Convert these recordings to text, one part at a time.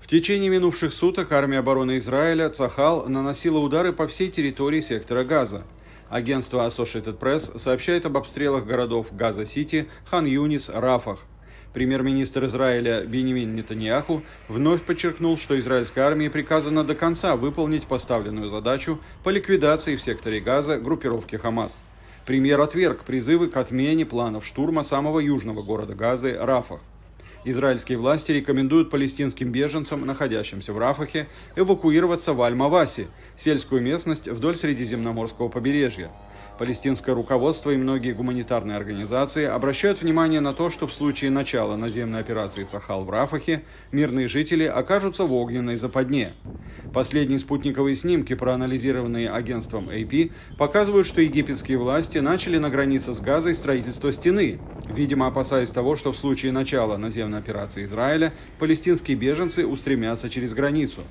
В течение минувших суток армия обороны Израиля Цахал наносила удары по всей территории сектора Газа. Агентство Associated Press сообщает об обстрелах городов Газа-Сити, Хан-Юнис, Рафах. Премьер-министр Израиля Бенемин Нетаньяху вновь подчеркнул, что израильской армии приказано до конца выполнить поставленную задачу по ликвидации в секторе Газа группировки Хамас. Премьер отверг призывы к отмене планов штурма самого южного города Газы Рафах. Израильские власти рекомендуют палестинским беженцам, находящимся в Рафахе, эвакуироваться в Аль-Маваси, сельскую местность вдоль Средиземноморского побережья. Палестинское руководство и многие гуманитарные организации обращают внимание на то, что в случае начала наземной операции Цахал в Рафахе мирные жители окажутся в огненной западне. Последние спутниковые снимки, проанализированные агентством AP, показывают, что египетские власти начали на границе с Газой строительство стены, видимо опасаясь того, что в случае начала наземной операции Израиля палестинские беженцы устремятся через границу.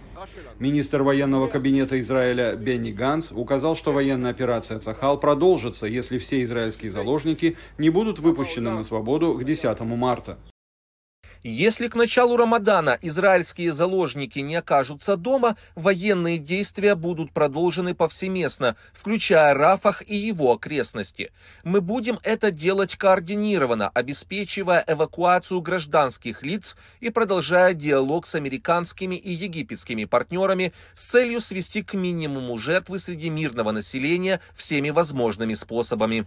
Министр военного кабинета Израиля Бенни Ганс указал, что военная операция Цахал продолжится если все израильские заложники не будут выпущены на свободу к 10 марта. Если к началу Рамадана израильские заложники не окажутся дома, военные действия будут продолжены повсеместно, включая Рафах и его окрестности. Мы будем это делать координированно, обеспечивая эвакуацию гражданских лиц и продолжая диалог с американскими и египетскими партнерами с целью свести к минимуму жертвы среди мирного населения всеми возможными способами.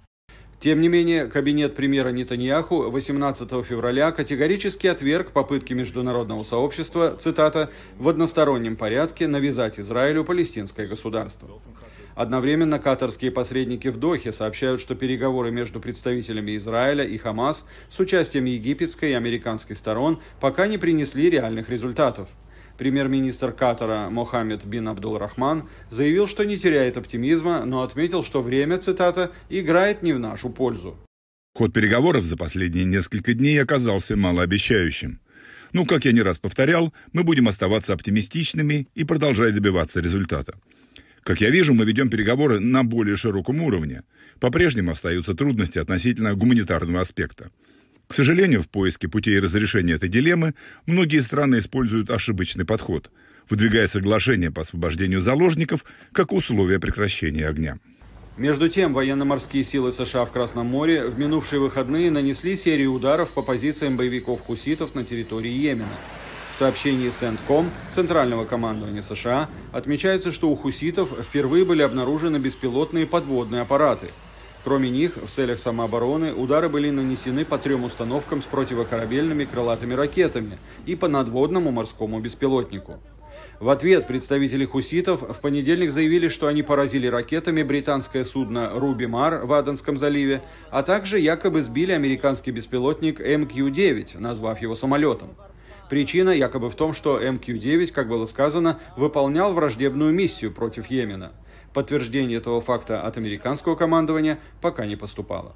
Тем не менее, кабинет премьера Нетаньяху 18 февраля категорически отверг попытки международного сообщества, цитата, «в одностороннем порядке навязать Израилю палестинское государство». Одновременно катарские посредники в Дохе сообщают, что переговоры между представителями Израиля и Хамас с участием египетской и американской сторон пока не принесли реальных результатов. Премьер-министр Катара Мохаммед бин Абдул-Рахман заявил, что не теряет оптимизма, но отметил, что время, цитата, «играет не в нашу пользу». Ход переговоров за последние несколько дней оказался малообещающим. Ну, как я не раз повторял, мы будем оставаться оптимистичными и продолжать добиваться результата. Как я вижу, мы ведем переговоры на более широком уровне. По-прежнему остаются трудности относительно гуманитарного аспекта. К сожалению, в поиске путей разрешения этой дилеммы многие страны используют ошибочный подход, выдвигая соглашение по освобождению заложников как условие прекращения огня. Между тем, военно-морские силы США в Красном море в минувшие выходные нанесли серию ударов по позициям боевиков-хуситов на территории Йемена. В сообщении Сентком Центрального командования США отмечается, что у хуситов впервые были обнаружены беспилотные подводные аппараты – Кроме них, в целях самообороны удары были нанесены по трем установкам с противокорабельными крылатыми ракетами и по надводному морскому беспилотнику. В ответ представители хуситов в понедельник заявили, что они поразили ракетами британское судно «Руби Мар» в Аденском заливе, а также якобы сбили американский беспилотник МК-9, назвав его самолетом. Причина якобы в том, что МК-9, как было сказано, выполнял враждебную миссию против Йемена – Подтверждение этого факта от американского командования пока не поступало.